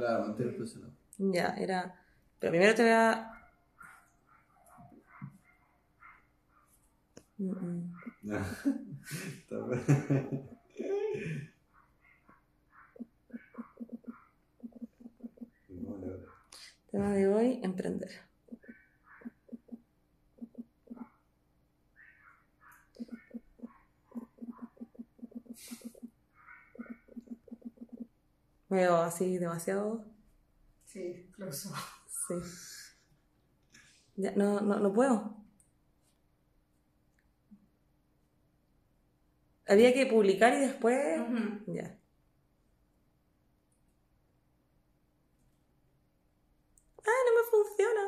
Claro, mantener presionado. Ya, era. Pero primero te voy a. Mm, mm. No. Tema de hoy, emprender. Veo así demasiado. Sí, incluso. Sí. Ya, no, no, no puedo. Había que publicar y después. Ya. Ah, no me funciona.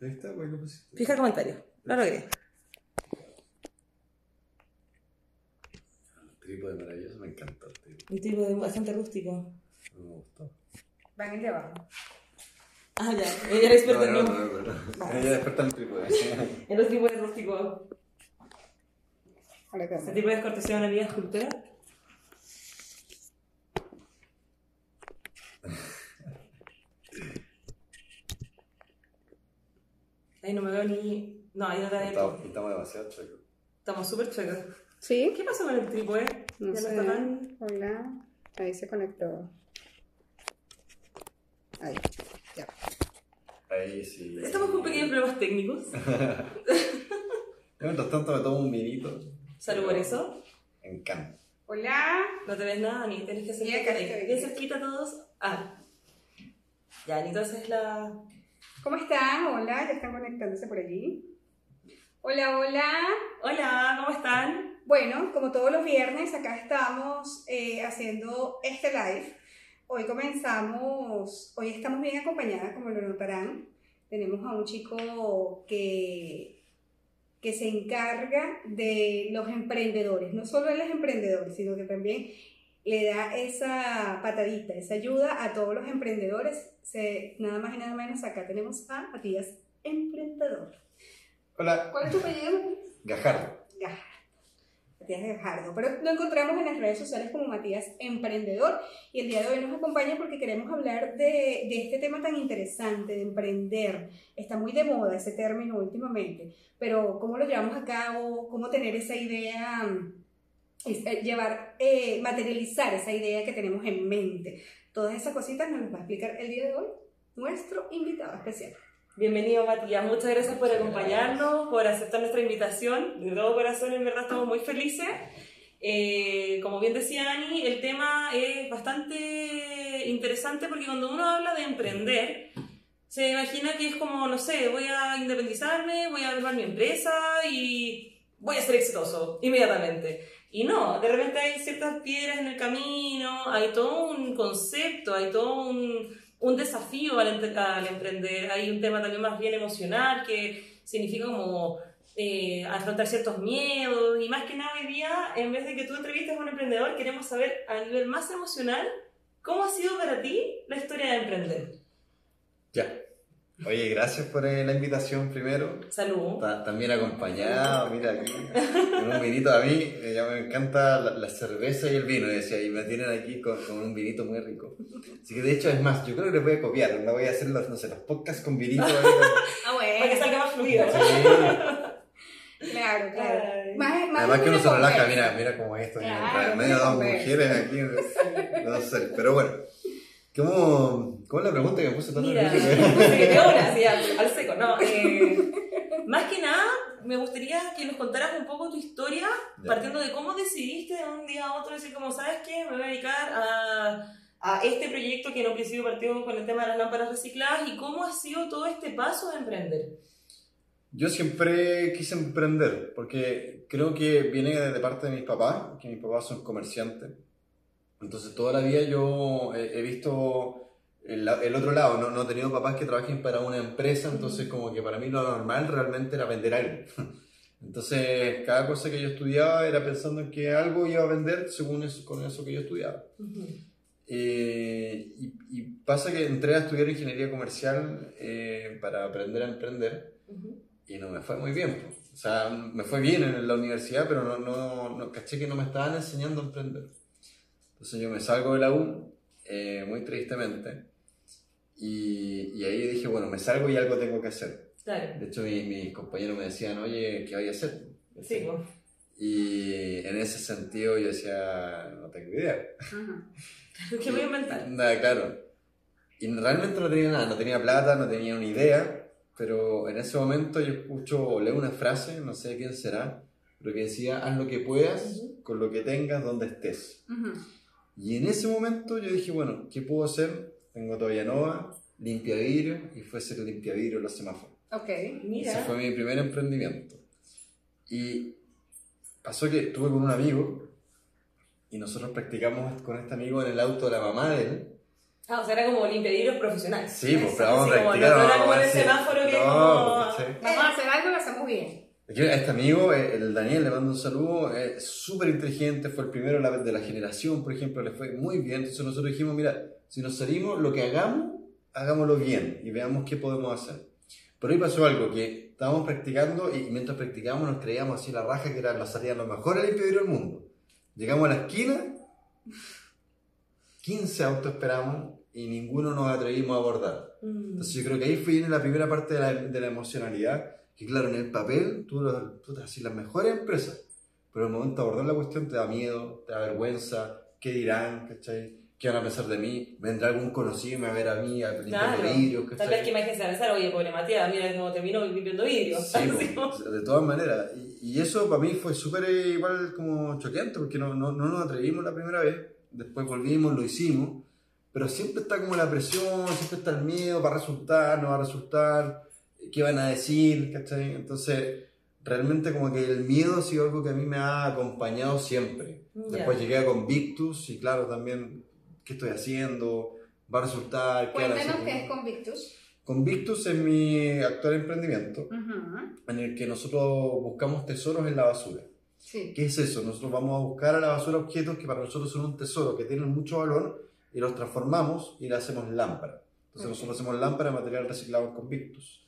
Ahí está, lo pusiste. Fija el comentario. Lo logré. El trípode maravilloso, me encanta el trípode. Un tipo de bastante rústico. No me gustó. Van el de abajo. Ah, ya. Ella era experta en no, lo- no, no, no. Ella trípode. en los de rústico. Hola, ¿qué ¿Este tipo de cortesía de una vida escultura? Ahí no me veo ni. No, ahí no te veo. Estamos estamos demasiado chicos. Estamos súper chuecos. ¿Sí? ¿Qué pasó con el trípode? No ya sé. Hola. Ahí se conectó. Ahí. Ya. Ahí sí. Estamos con pequeños problemas técnicos. Mientras tanto me tomo un vinito. Salud por eso. Me encanta. Hola. No te ves nada, ni tienes que acercarte. Bien cerquita a todos. Ah. Ya, entonces la. ¿Cómo están? Hola, ya están conectándose por allí. Hola, hola. Hola, ¿cómo están? Bueno, como todos los viernes, acá estamos eh, haciendo este live. Hoy comenzamos, hoy estamos bien acompañadas, como lo notarán. Tenemos a un chico que, que se encarga de los emprendedores. No solo de los emprendedores, sino que también le da esa patadita, esa ayuda a todos los emprendedores. Se- nada más y nada menos, acá tenemos a Matías Emprendedor. Hola. ¿Cuál es tu apellido? Gajardo. Gajardo. Matías Gajardo. Pero lo encontramos en las redes sociales como Matías Emprendedor. Y el día de hoy nos acompaña porque queremos hablar de, de este tema tan interesante, de emprender. Está muy de moda ese término últimamente. Pero ¿cómo lo llevamos a cabo? ¿Cómo tener esa idea? mm, eh, llevar, eh, materializar esa idea que tenemos en mente. Todas esas cositas nos las va a explicar el día de hoy nuestro invitado especial. Bienvenido Matías, muchas gracias por acompañarnos, por aceptar nuestra invitación. De todo corazón, en verdad estamos muy felices. Eh, como bien decía Ani, el tema es bastante interesante porque cuando uno habla de emprender, se imagina que es como, no sé, voy a independizarme, voy a armar mi empresa y voy a ser exitoso inmediatamente. Y no, de repente hay ciertas piedras en el camino, hay todo un concepto, hay todo un, un desafío al, al emprender, hay un tema también más bien emocional que significa como eh, afrontar ciertos miedos y más que nada hoy día, en vez de que tú entrevistes a un emprendedor, queremos saber a nivel más emocional cómo ha sido para ti la historia de emprender. Oye, gracias por eh, la invitación primero. Salud. Ta- También acompañado, mira aquí, con un vinito. A mí eh, ya me encanta la, la cerveza y el vino, y, decía, y me tienen aquí con, con un vinito muy rico. Así que de hecho, es más, yo creo que les voy a copiar, no voy a hacer los, no sé, los podcasts con vinito. ahí, Ah, Para que salga más fluido. Sí. Claro, claro. Más, más Además que uno se relaja, mira, mira cómo esto, Claro, en medio de dos mujeres aquí, no sé, pero bueno. ¿Cómo, ¿Cómo es la pregunta que me puse tan Mira, nervioso? que te así, al, al seco, no. eh, más que nada, me gustaría que nos contaras un poco tu historia, partiendo de cómo decidiste de un día a otro decir, como, ¿sabes qué? Me voy a dedicar a, a este proyecto que en un principio partió con el tema de las lámparas recicladas y cómo ha sido todo este paso de emprender. Yo siempre quise emprender, porque creo que viene de parte de mis papás, que mis papás son comerciantes. Entonces toda la vida yo he, visto el, el otro lado, no, no he tenido papás que trabajen para una empresa, entonces como que para mí lo normal realmente era vender algo. Entonces cada cosa que yo estudiaba era pensando en que algo iba a vender según eso, con eso que yo estudiaba. Eh, y, y pasa que entré a estudiar ingeniería comercial eh, para aprender a emprender y no me fue muy bien. O sea, me fue bien en la universidad, pero no, no, no caché que no me estaban enseñando a emprender. Entonces yo me salgo de la U, eh, muy tristemente, y, y, ahí dije, bueno, me salgo y algo tengo que hacer. Claro. De hecho, mi, mis compañeros me decían, oye, ¿qué voy a hacer? Sí, pues. Y en ese sentido yo decía, no tengo idea. ¿Qué voy a inventar? Nada, claro. Y realmente no tenía nada, no tenía plata, no tenía una idea, pero en ese momento yo escucho o leo una frase, no sé quién será, pero que decía, haz lo que puedas con lo que tengas donde estés. Y en ese momento yo dije, bueno, ¿qué puedo hacer? Tengo todavía nova, limpia vidrio, y fue ser limpia vidrio en los semáforos. Ok, mira. Ese fue mi primer emprendimiento. Y pasó que estuve con un amigo y nosotros practicamos con este amigo en el auto de la mamá de él. Ah, o sea, era como limpiadillos profesional. Sí, pues, pero vamos a como, practicar. No a en el semáforo que es No, como... ¿cachai? Vamos a hacer algo y lo hacemos bien. Aquí A este amigo, eh, el Daniel, le mando un saludo, es súper inteligente, fue el primero de la, generación, por ejemplo, le fue muy bien. Entonces nosotros dijimos, mira, si nos salimos, lo que hagamos, hagámoslo bien y veamos qué podemos hacer. Pero ahí pasó algo, que estábamos practicando y mientras practicábamos nos creíamos así la raja que era la salida lo mejor limpio del mundo. Llegamos a la esquina, 15 autos esperamos y ninguno nos atrevimos a abordar. Mm. Entonces yo creo que ahí fue viene la primera parte de la, de la emocionalidad, que claro, en el papel tú, tú te haces las mejores empresas, pero en el momento de abordar la cuestión te da miedo, te da vergüenza, ¿qué dirán? ¿Cachai? ¿Qué van a pensar de mí? ¿Vendrá algún conocido y me va a ver a mí a Claro. vidrios? Tal ¿cachai? vez que imagínense a pensar, oye, pobre Matías, mira cómo terminó limpiando vidrio. Sí, Así pues, de todas maneras. Y, y eso para mí fue súper eh, igual como choqueante, porque no, no, no nos atrevimos la primera vez, después volvimos, lo hicimos, pero siempre está como la presión, siempre está el miedo, va a resultar, no va a resultar, qué van a decir, ¿cachai? Entonces, realmente como que el miedo ha sido algo que a mí me ha acompañado siempre. Ya. Después llegué a Convictus y claro, también, ¿qué estoy haciendo? ¿Va a resultar? ¿Qué Cuéntanos hacer? qué es Convictus. Convictus es mi actual emprendimiento Ujú, en el que nosotros buscamos tesoros en la basura. Sí. ¿Qué es eso? Nosotros vamos a buscar a la basura objetos que para nosotros son un tesoro, que tienen mucho valor, y los transformamos y le hacemos lámpara. Entonces Ok. nosotros hacemos lámpara de material reciclado con Victus.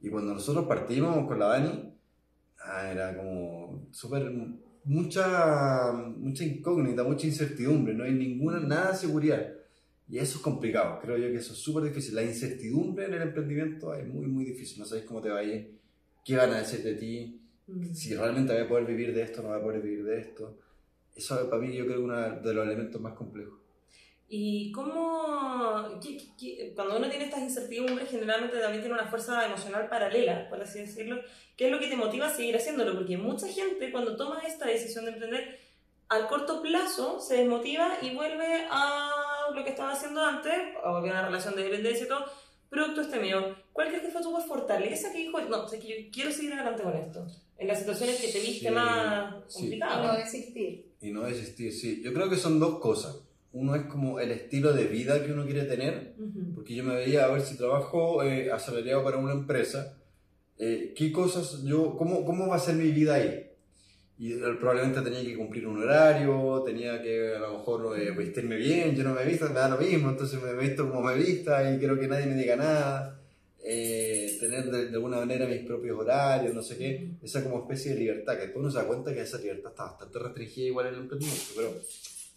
Y cuando nosotros partimos con la Dani, ah, era como súper, mucha, mucha incógnita, mucha incertidumbre, no hay ninguna, nada de seguridad. Y eso es complicado, creo yo que eso es súper difícil. La incertidumbre en el emprendimiento es muy, muy difícil. No sabes cómo te va a ir, qué van a decir de ti, Mm. si realmente voy a poder vivir de esto, no voy a poder vivir de esto. Eso para mí yo creo que es uno de los elementos más complejos. ¿Y cómo, qué- qué- cuando uno tiene estas incertidumbres, generalmente también tiene una fuerza emocional paralela, por así decirlo? ¿Qué es lo que te motiva a seguir haciéndolo? Porque mucha gente cuando toma esta decisión de emprender, al corto plazo se desmotiva y vuelve a lo que estaba haciendo antes, a volver a una relación de dependencia y todo, producto este mío. ¿Cuál crees que fue tu fortaleza que dijo, no, o sea, que yo quiero seguir adelante con esto? En las situaciones que te viste Sí, más sí. Y no complicadas. desistir. Y no desistir, sí. Yo creo que son dos cosas. Uno es como el estilo de vida que uno quiere tener, porque yo me veía a ver si trabajo eh, asalariado para una empresa, eh, qué cosas yo, cómo, cómo va a ser mi vida ahí. Y eh, probablemente tenía que cumplir un horario, tenía que a lo mejor eh, vestirme bien, yo no me visto, me da lo mismo, entonces me visto como me vista y quiero que nadie me diga nada. Tener de, de alguna manera mis propios horarios, no sé qué, esa como especie de libertad, que después uno se da cuenta que esa libertad está bastante restringida igual en el emprendimiento, pero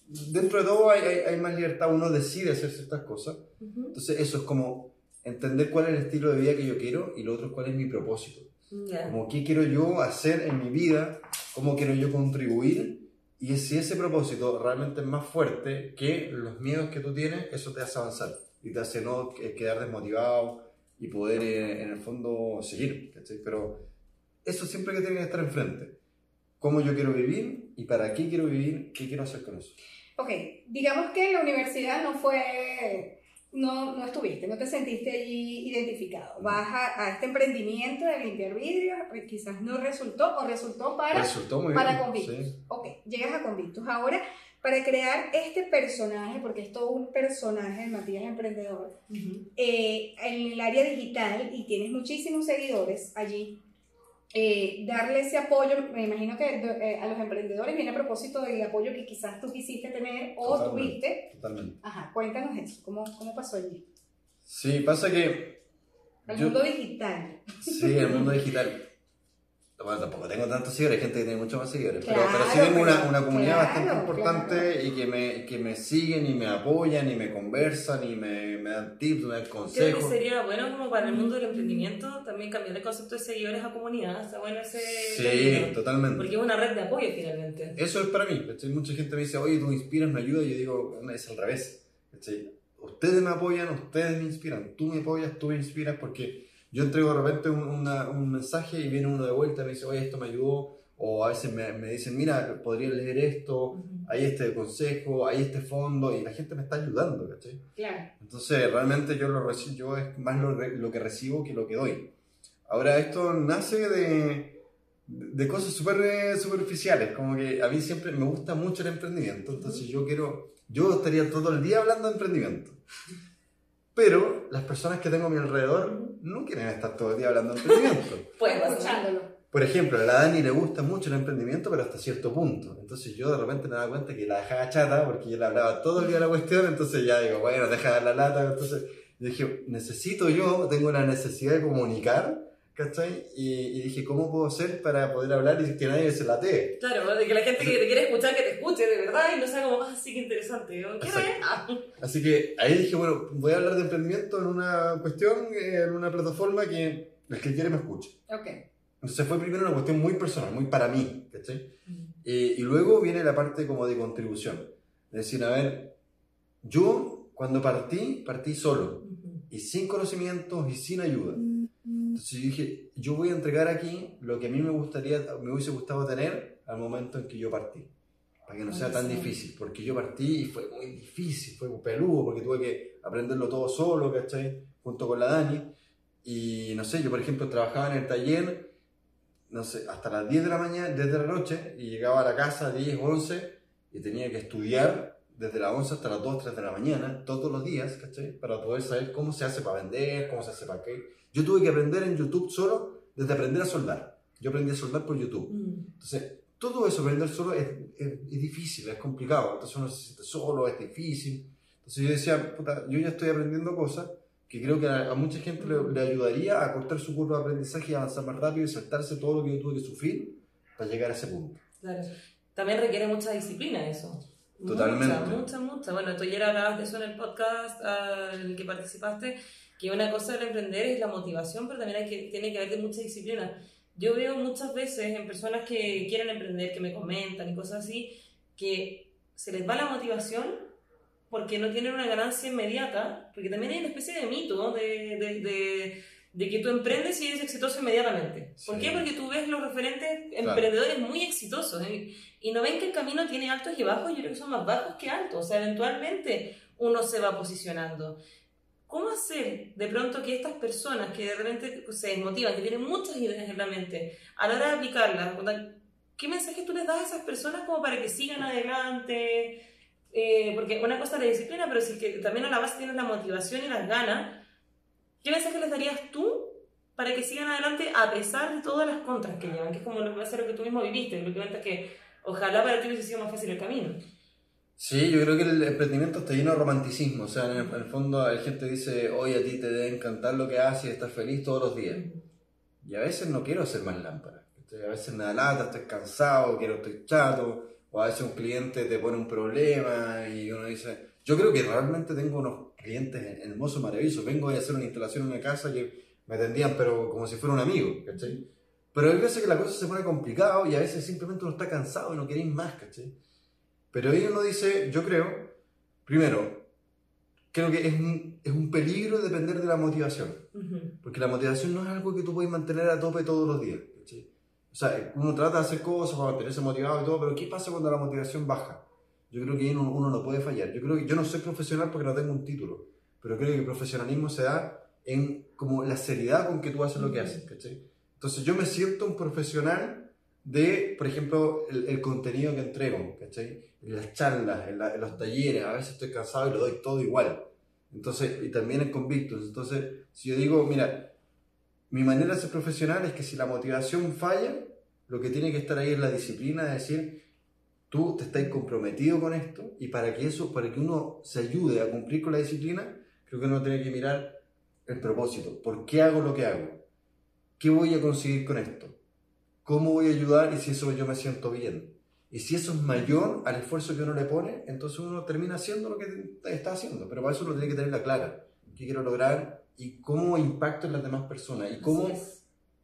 dentro de todo hay, hay, hay más libertad, uno decide hacer ciertas cosas, Ujú. entonces eso es como entender cuál es el estilo de vida que yo quiero y lo otro es cuál es mi propósito. Ya. Como qué quiero yo hacer en mi vida, cómo quiero yo contribuir y si ese propósito realmente es más fuerte que los miedos que tú tienes, eso te hace avanzar y te hace no que- quedar desmotivado y poder eh, en el fondo seguir. ¿cachai? Pero eso siempre que tiene que estar enfrente. Cómo yo quiero vivir y para qué quiero vivir, qué quiero hacer con eso. Ok, digamos que la universidad no fue, no, no estuviste, no te sentiste allí identificado. Vas a, a este emprendimiento de limpiar vidrios, eh, quizás no resultó o resultó para, Resultó muy para bien. Convictus. sí. Ok, llegas a Convictus. Ahora, para crear este personaje, porque es todo un personaje, Matías Emprendedor, Ujú. eh, en el área digital y tienes muchísimos seguidores allí, eh, darle ese apoyo, me imagino que eh, a los emprendedores viene a propósito del apoyo que quizás tú quisiste tener o Totalmente. tuviste. Totalmente. Ajá, cuéntanos eso, ¿cómo, cómo pasó allí? Sí, pasa que... El yo- mundo digital. Sí, el mundo digital. Bueno, tampoco tengo tantos seguidores, hay gente que tiene muchos más seguidores, pero, Claro, pero sí tengo una, pero- una comunidad claro, bastante importante claro. y que me, que me siguen y me apoyan y me conversan y me, me dan tips, me dan Creo que consejos. sería bueno como para el mundo del emprendimiento también cambiar el concepto de seguidores a comunidad. Está bueno ese Sí, término, totalmente. Porque es una red de apoyo finalmente. Eso es para mí. ¿cachai? Mucha gente me dice, oye, tú me inspiras, me ayudas. Y yo digo, "No, es al revés. ¿cachai? Ustedes me apoyan, ustedes me inspiran. Tú me apoyas, tú me inspiras porque yo entrego de repente un, una- un mensaje y viene uno de vuelta y me dice, oye, esto me ayudó. O a veces me, me dicen, mira, podría leer esto, hay este consejo, hay este fondo. Y la gente me está ayudando, ¿cachai? Claro. Entonces, realmente yo, lo reci- yo es más lo, lo que recibo que lo que doy. Ahora, esto nace de, de cosas súper eh, superficiales, como que a mí siempre me gusta mucho el emprendimiento, entonces yo quiero, yo estaría todo el día hablando de emprendimiento. Pero las personas que tengo a mi alrededor no quieren estar todo el día hablando de emprendimiento. Pasar. escuchándolo. Por ejemplo, a la Dani le gusta mucho el emprendimiento, pero hasta cierto punto. Entonces yo de repente me daba cuenta que la dejaba chata porque yo le hablaba todo el día de la cuestión, entonces ya digo, bueno, deja de dar la lata. Entonces yo dije, necesito yo, tengo una necesidad de comunicar, ¿cachai? Y, y dije, ¿cómo puedo hacer para poder hablar y que nadie se latee? Claro, de que la gente que te quiere escuchar, que te escuche de verdad y no sea como, ah, sí, que interesante. ¿Qué? Ah. Así que ahí dije, bueno, voy a hablar de emprendimiento en una cuestión, en una plataforma que el que quiere me escuche. Ok. Entonces fue primero una cuestión muy personal, muy para mí, ¿cachai? Eh, y luego viene la parte como de contribución. Es decir, a ver, yo cuando partí, partí solo Ujú. y sin conocimientos y sin ayuda. Entonces yo dije, yo voy a entregar aquí lo que a mí me gustaría, me hubiese gustado tener al momento en que yo partí. Para que no sea tan difícil, porque yo partí y fue muy difícil, fue peludo, porque tuve que aprenderlo todo solo, ¿cachai? Junto con la Dani. Y no sé, yo por ejemplo trabajaba en el taller, no sé, hasta las 10 de la mañana, desde la noche, y llegaba a la casa a 10, 11, y tenía que estudiar desde las 11 hasta las 2, 3 de la mañana, todos los días, ¿cachai? Para poder saber cómo se hace para vender, cómo se hace para qué. Yo tuve que aprender en YouTube solo, desde aprender a soldar. Yo aprendí a soldar por YouTube. Mm. Entonces, todo eso, aprender solo es, es, es difícil, es complicado. Entonces uno se siente solo, es difícil. Entonces yo decía, puta, yo ya estoy aprendiendo cosas que creo que a, a mucha gente le, le ayudaría a cortar su curva de aprendizaje y avanzar más rápido y saltarse todo lo que yo tuve que sufrir para llegar a ese punto. Claro. También requiere mucha disciplina eso. Totalmente. Mucha, mucha, mucha. Bueno, tú ayer hablabas de eso en el podcast ah, en el que participaste, que una cosa del emprender es la motivación, pero también hay que, tiene que haber de mucha disciplina. Yo veo muchas veces en personas que quieren emprender, que me comentan y cosas así, que se les va la motivación porque no tienen una ganancia inmediata, porque también hay una especie de mito de, de, de, de que tú emprendes y eres exitoso inmediatamente. ¿Por Sí. qué? Porque tú ves los referentes Claro. emprendedores muy exitosos ¿eh? y no ven que el camino tiene altos y bajos, yo creo que son más bajos que altos, o sea, eventualmente uno se va posicionando. ¿Cómo hacer de pronto que estas personas que de repente se desmotivan, que tienen muchas ideas en la mente, a la hora de aplicarlas, ¿qué mensaje tú les das a esas personas como para que sigan adelante? Eh, porque una cosa es la disciplina, pero si es que también a la base tienes la motivación y las ganas, ¿qué mensaje les darías tú para que sigan adelante a pesar de todas las contras que llevan? Que es como lo que tú mismo viviste, lo que cuentas que ojalá para ti hubiese sido más fácil el camino. Sí, yo creo que el emprendimiento está lleno de romanticismo. O sea, en el, en el fondo la gente dice, oye, a ti te debe encantar lo que haces y estás feliz todos los días. Y a veces no quiero hacer más lámparas. A veces me da lata, estoy cansado, quiero, estoy chato. O a veces un cliente te pone un problema y uno dice... Yo creo que realmente tengo unos clientes hermosos, maravillosos. Vengo a hacer una instalación en una casa que me atendían, pero como si fuera un amigo, ¿cachai? Pero hay veces que la cosa se pone complicado y a veces simplemente uno está cansado y no queréis más, ¿cachai? Pero ahí uno dice, yo creo, primero, creo que es un, es un peligro depender de la motivación. Ujú. Porque la motivación no es algo que tú puedes mantener a tope todos los días. ¿cachai? O sea, uno trata de hacer cosas para mantenerse motivado y todo, pero ¿qué pasa cuando la motivación baja? Yo creo que ahí uno, uno no puede fallar. Yo creo que yo no soy profesional porque no tengo un título, pero creo que el profesionalismo se da en como la seriedad con que tú haces lo que haces. ¿cachai? Entonces yo me siento un profesional de, por ejemplo, el, el contenido que entrego, ¿cachai? En las charlas, en, la- en los talleres, a veces estoy cansado y lo doy todo igual. Entonces, y también en convictos. Entonces, si yo digo, mira, mi manera de ser profesional es que si la motivación falla, lo que tiene que estar ahí es la disciplina de decir, tú te estás comprometido con esto y para que eso, para que uno se ayude a cumplir con la disciplina, creo que uno tiene que mirar el propósito. ¿Por qué hago lo que hago? ¿Qué voy a conseguir con esto? cómo voy a ayudar y si eso yo me siento bien. Y si eso es mayor al esfuerzo que uno le pone, entonces uno termina haciendo lo que está haciendo. Pero para eso uno tiene que tenerla clara. ¿Qué quiero lograr? Y cómo impacto en las demás personas. Y cómo,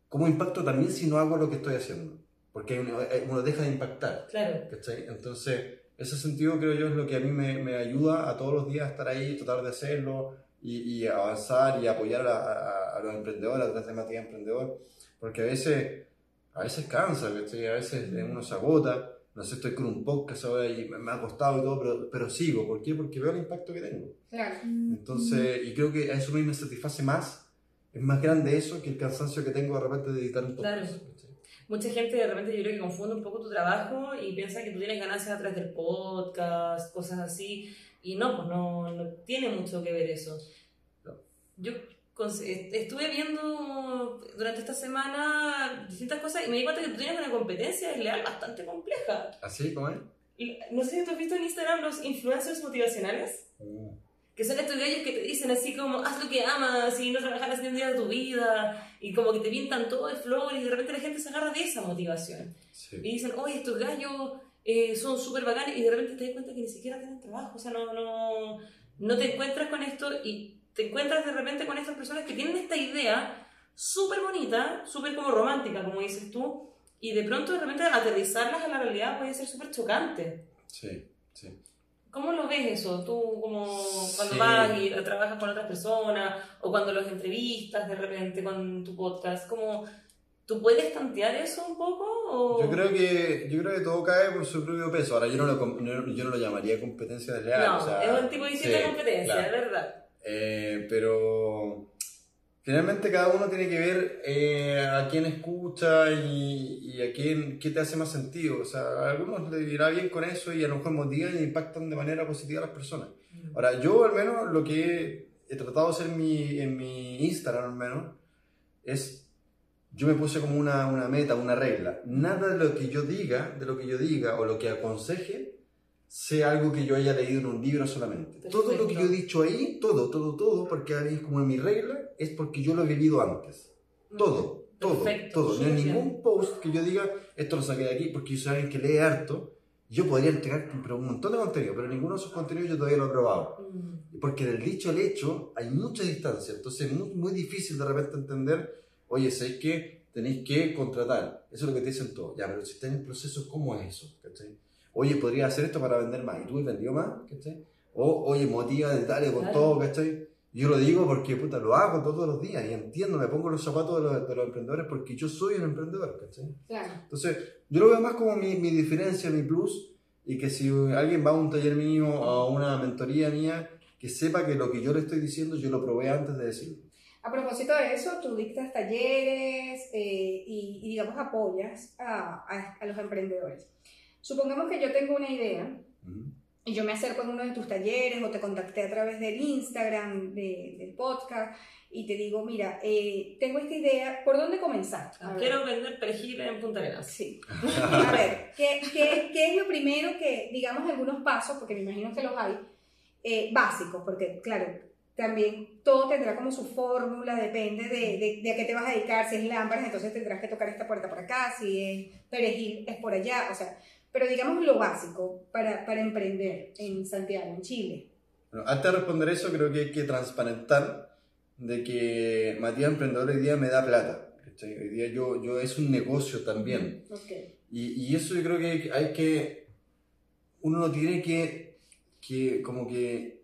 cómo impacto también si no hago lo que estoy haciendo. Porque uno, eh, uno deja de impactar. Claro. ¿cachai? Entonces, ese sentido creo yo es lo que a mí me, me ayuda a todos los días a estar ahí, tratar de hacerlo y, y avanzar y apoyar a, a, a los emprendedores, a través de Matías Emprendedor. Porque a veces, a veces cansa, ¿cachai? a veces uno se agota no sé, estoy con un podcast ahora y me ha costado y todo, pero, pero sigo. ¿Por qué? Porque veo el impacto que tengo. Claro. Entonces, y creo que a eso a mí me satisface más, es más grande eso que el cansancio que tengo de repente de editar un podcast. Claro. Mucha gente de repente yo creo que confunde un poco tu trabajo y piensa que tú tienes ganancias a través del podcast, cosas así, y no, pues no, no tiene mucho que ver eso. Yo estuve viendo durante esta semana distintas cosas y me di cuenta que tú tienes una competencia desleal bastante compleja. ¿Así? ¿Cómo es? No sé si tú has visto en Instagram los influencers motivacionales. Uh. Que son estos gallos que te dicen así como, haz lo que amas y no trabajarás ni un día de tu vida. Y como que te pintan todo de flor y de repente la gente se agarra de esa motivación. Sí. Y dicen, oye, estos gallos eh, son súper bacanes y de repente te das cuenta que ni siquiera tienen trabajo. O sea, no, no, no te encuentras con esto y te encuentras de repente con estas personas que tienen esta idea súper bonita, súper como romántica, como dices tú, y de pronto de repente aterrizarlas a la realidad puede ser súper chocante. Sí, sí. ¿Cómo lo ves eso? Tú como cuando Sí. vas y trabajas con otras personas o cuando los entrevistas de repente con tu podcast, ¿cómo tú puedes tantear eso un poco? O... Yo creo que yo creo que todo cae por su propio peso. Ahora yo no lo, yo no lo llamaría competencia desleal. No, o sea, es un tipo distinto sí, de competencia, claro. es verdad. Eh, pero finalmente cada uno tiene que ver eh, a quién escucha y, y a quién qué te hace más sentido. O sea, a algunos les irá bien con eso y a lo mejor motivan y impactan de manera positiva a las personas. Ahora, yo al menos lo que he tratado de hacer en mi, en mi Instagram al menos es, yo me puse como una, una meta, una regla. Nada de lo que yo diga, de lo que yo diga o lo que aconseje, sea algo que yo haya leído en un libro solamente. Todo lo que yo he dicho ahí, todo, todo, todo, porque ahí es como en mi regla, es porque yo lo he vivido antes. Todo, todo, Perfecto, todo. No hay ningún post que yo diga, esto lo saqué de aquí, porque yo soy alguien que lee harto. Yo podría entregar pero un montón de contenido, pero ninguno de esos contenidos yo todavía lo he probado. Mm. Porque del dicho al hecho hay mucha distancia, entonces es muy, muy difícil de repente entender, oye, ¿sabéis que tenéis que contratar? Eso es lo que te dicen todos. Ya, pero si está en el proceso, ¿cómo es eso? ¿Cachai? Oye, podría hacer esto para vender más. ¿Y tú has vendido más? ¿Cachai? O, oye, motiva, dale con Claro. todo, ¿cachai? Yo lo digo porque, puta, lo hago todos los días y entiendo, me pongo los zapatos de los, de los emprendedores porque yo soy un emprendedor, ¿cachai? Claro. Entonces, yo lo veo más como mi, mi diferencia, mi plus, y que si alguien va a un taller mío o a una mentoría mía, que sepa que lo que yo le estoy diciendo yo lo probé antes de decirlo. A propósito de eso, tú dictas talleres eh, y, y, digamos, apoyas a, a- a los emprendedores. Supongamos que yo tengo una idea y yo me acerco en uno de tus talleres o te contacté a través del Instagram, de- del podcast, y te digo, mira, eh, tengo esta idea, ¿por dónde comenzar? A ver. Quiero vender perejil en Punta Arenas. Sí. A ver, ¿qué, qué, qué es lo primero que, digamos, algunos pasos, porque me imagino que los hay, eh, básicos? Porque, claro, también todo tendrá como su fórmula, depende de, de, de a qué te vas a dedicar. Si es lámparas, entonces tendrás que tocar esta puerta por acá, si es perejil, es por allá, o sea, pero digamos lo básico para, para emprender en Santiago, en Chile. Bueno, antes de responder eso, creo que hay que transparentar de que Matías Emprendedor hoy día me da plata. Hoy día yo, yo es un negocio también. Ok. Y, y eso yo creo que hay que, uno no tiene que, que como que,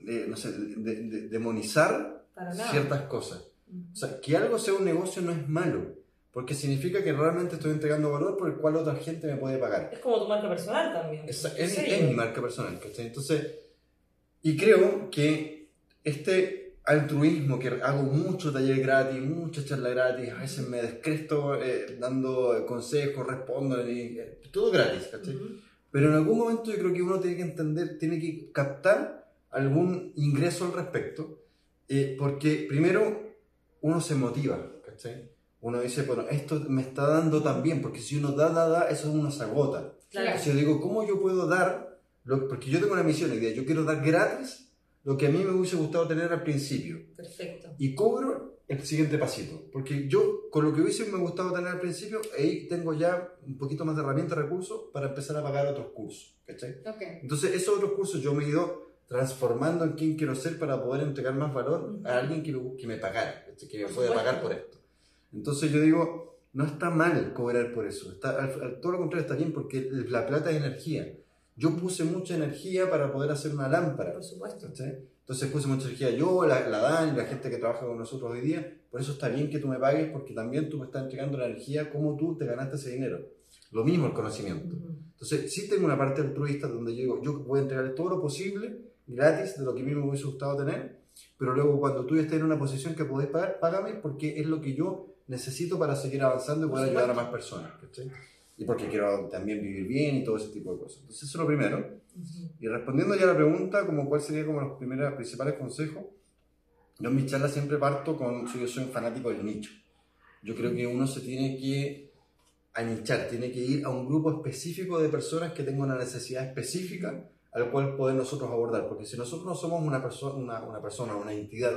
no sé, de- de- demonizar ciertas cosas. O sea, que algo sea un negocio no es malo, porque significa que realmente estoy entregando valor por el cual otra gente me puede pagar. Es como tu marca personal también. Es, ¿En es, serio? es mi marca personal, ¿cachai? Entonces, y creo que este altruismo que hago mucho taller gratis, mucha charla gratis, a veces me descresto eh, dando consejos, respondo, y, eh, todo gratis, ¿cachai? Ujú. Pero en algún momento yo creo que uno tiene que entender, tiene que captar algún ingreso al respecto, eh, porque primero uno se motiva, ¿cachai? Uno dice, bueno, esto me está dando también, porque si uno da, da, da, eso uno se agota. Claro. Si yo digo, ¿cómo yo puedo dar? Lo, porque yo tengo una misión, idea, yo quiero dar gratis lo que a mí me hubiese gustado tener al principio. Perfecto. Y cobro el siguiente pasito. Porque yo, con lo que hubiese me gustado tener al principio, ahí tengo ya un poquito más de herramientas, recursos para empezar a pagar otros cursos. ¿cachai? Ok. Entonces, esos otros cursos yo me he ido transformando en quién quiero ser para poder entregar más valor a alguien que me, que me pagara, que me pueda pagar por esto. Entonces, yo digo, no está mal cobrar por eso. Está, al- al- todo lo contrario, está bien porque la plata es energía. Yo puse mucha energía para poder hacer una lámpara. Por supuesto. ¿cachai? Entonces puse mucha energía yo, la, la Dan, la gente que trabaja con nosotros hoy día. Por eso está bien que tú me pagues porque también tú me estás entregando la energía como tú te ganaste ese dinero. Lo mismo el conocimiento. Entonces sí tengo una parte altruista donde yo digo, yo voy a entregar todo lo posible gratis de lo que a mí me hubiese gustado tener, pero luego cuando tú estés en una posición que podés pagar, págame porque es lo que yo necesito para seguir avanzando y poder ayudar a más personas. ¿cachai? Y porque quiero también vivir bien y todo ese tipo de cosas. Entonces eso es lo primero. Y respondiendo ya a la pregunta, como cuál sería como los primeros principales consejos, yo en mi charla siempre parto con, si yo soy un fanático del nicho. Yo creo que uno se tiene que anichar, tiene que ir a un grupo específico de personas que tengan una necesidad específica al cual poder nosotros abordar. Porque si nosotros no somos una, perso una, una persona, una entidad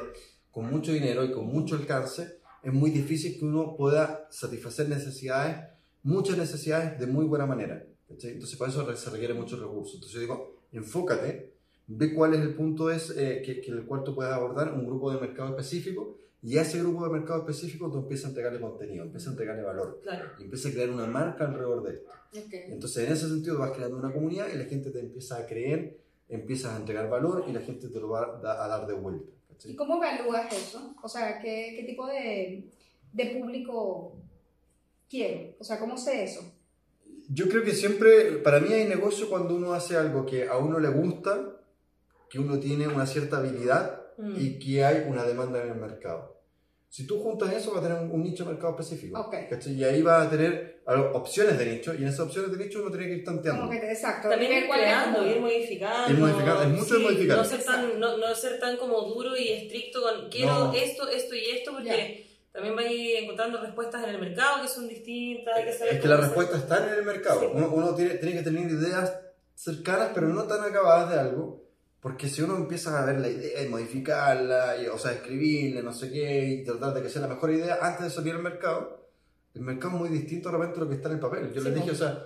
con mucho dinero y con mucho alcance, es muy difícil que uno pueda satisfacer necesidades, muchas necesidades de muy buena manera. ¿cachai? Entonces, para eso se requiere muchos recursos. Entonces, yo digo, enfócate, ve cuál es el punto es, eh, que, que el cual tú puedes abordar, un grupo de mercado específico, y a ese grupo de mercado específico tú empiezas a entregarle contenido, empiezas a entregarle valor, Claro. y empiezas a crear una marca alrededor de esto. Ok. Entonces, en ese sentido, vas creando una comunidad y la gente te empieza a creer, empiezas a entregar valor y la gente te lo va a dar de vuelta. ¿Y cómo evalúas eso? O sea, ¿qué, qué tipo de, de público quiero? O sea, ¿cómo sé eso? Yo creo que siempre, para mí hay negocio cuando uno hace algo que a uno le gusta, que uno tiene una cierta habilidad Mm. y que hay una demanda en el mercado. Si tú juntas eso, vas a tener un, un nicho de mercado específico. Ok. ¿cachai? Y ahí vas a tener algo- opciones de nicho, y en esas opciones de nicho uno tiene que ir tanteando. Que te- exacto. También ir creando, ir modificando. Ir modificando, es mucho de modificar. No ser, tan, no, no ser tan como duro y estricto con quiero No. esto, esto y esto, porque también vais encontrando respuestas en el mercado que son distintas. hay que saber Es que cómo la hacer. respuesta está en el mercado. Sí. Uno, uno tiene, tiene que tener ideas cercanas, pero no tan acabadas de algo, porque si uno empieza a ver la idea y modificarla, y, o sea, escribirle, no sé qué, y tratar de que sea la mejor idea antes de salir al mercado, el mercado es muy distinto de repente a lo que está en el papel. Yo Sí, les dije, o sea,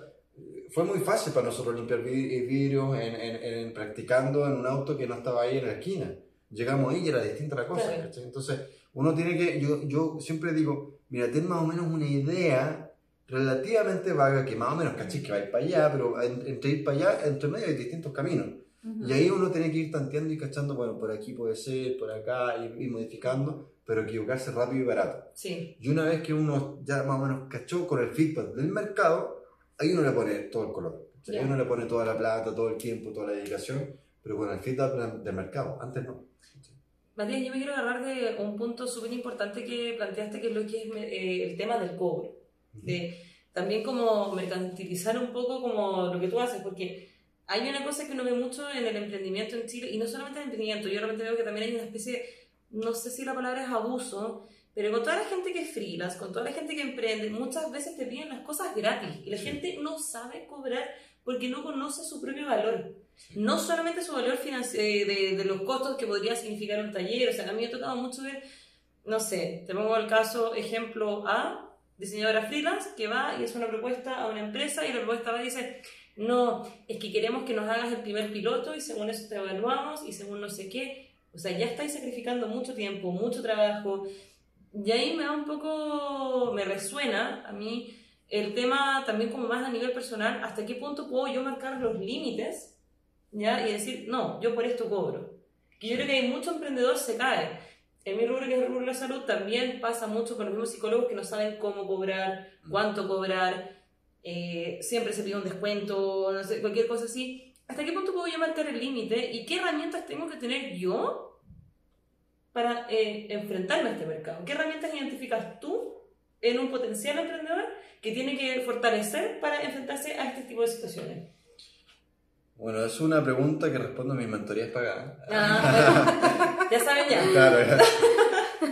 fue muy fácil para nosotros limpiar eh, vidrios en, en- en- practicando en un auto que no estaba ahí en la esquina. Llegamos ahí y era distinta la cosa. Claro. Entonces, uno tiene que, yo, yo siempre digo, mira, ten más o menos una idea relativamente vaga, que más o menos cachis que va a ir para allá, pero en- entre ir para allá, entre medio hay distintos caminos. Ujú. Y ahí uno tiene que ir tanteando y cachando, bueno, por aquí puede ser, por acá, ir, ir modificando, pero equivocarse rápido y barato. Sí, Y una vez que uno ya más o menos cachó con el feedback del mercado, ahí uno le pone todo el color. Ahí uno le pone toda la plata, todo el tiempo, toda la dedicación, pero con el feedback del- mercado. Antes no. Matías, yo me quiero agarrar de un punto súper importante que planteaste, que es lo que es eh, el tema del cobro. De también como mercantilizar un poco como lo que tú haces, porque hay una cosa que uno ve mucho en el emprendimiento en Chile, y no solamente en el emprendimiento, yo realmente veo que también hay una especie, de- no sé si la palabra es abuso, pero con toda la gente que es freelance, con toda la gente que emprende, muchas veces te piden las cosas gratis y la Sí. gente no sabe cobrar porque no conoce su propio valor. No solamente su valor financi- eh, de, de los costos que podría significar un taller, o sea, a mí me ha tocado mucho ver, no sé, te pongo el caso, ejemplo A, diseñadora freelance, que va y hace una propuesta a una empresa y la propuesta va y dice, no, es que queremos que nos hagas el primer piloto y según eso te evaluamos y según no sé qué. O sea, ya estáis sacrificando mucho tiempo, mucho trabajo. Y ahí me da un poco, me resuena a mí el tema también como más a nivel personal, hasta qué punto puedo yo marcar los límites, ¿ya? Y decir, no, yo por esto cobro. Que yo creo que hay mucho emprendedor se cae. En mi rubro, que es el rubro de la salud, también pasa mucho con los mismos psicólogos que no saben cómo cobrar, cuánto cobrar, eh, siempre se pide un descuento, no sé, cualquier cosa así. ¿Hasta qué punto puedo yo marcar el límite y qué herramientas tengo que tener yo para eh, enfrentarme a este mercado? ¿Qué herramientas identificas tú en un potencial emprendedor que tiene que fortalecer para enfrentarse a este tipo de situaciones? Bueno, es una pregunta que respondo a mis mentorías pagadas. Ah, ya saben ya. Claro,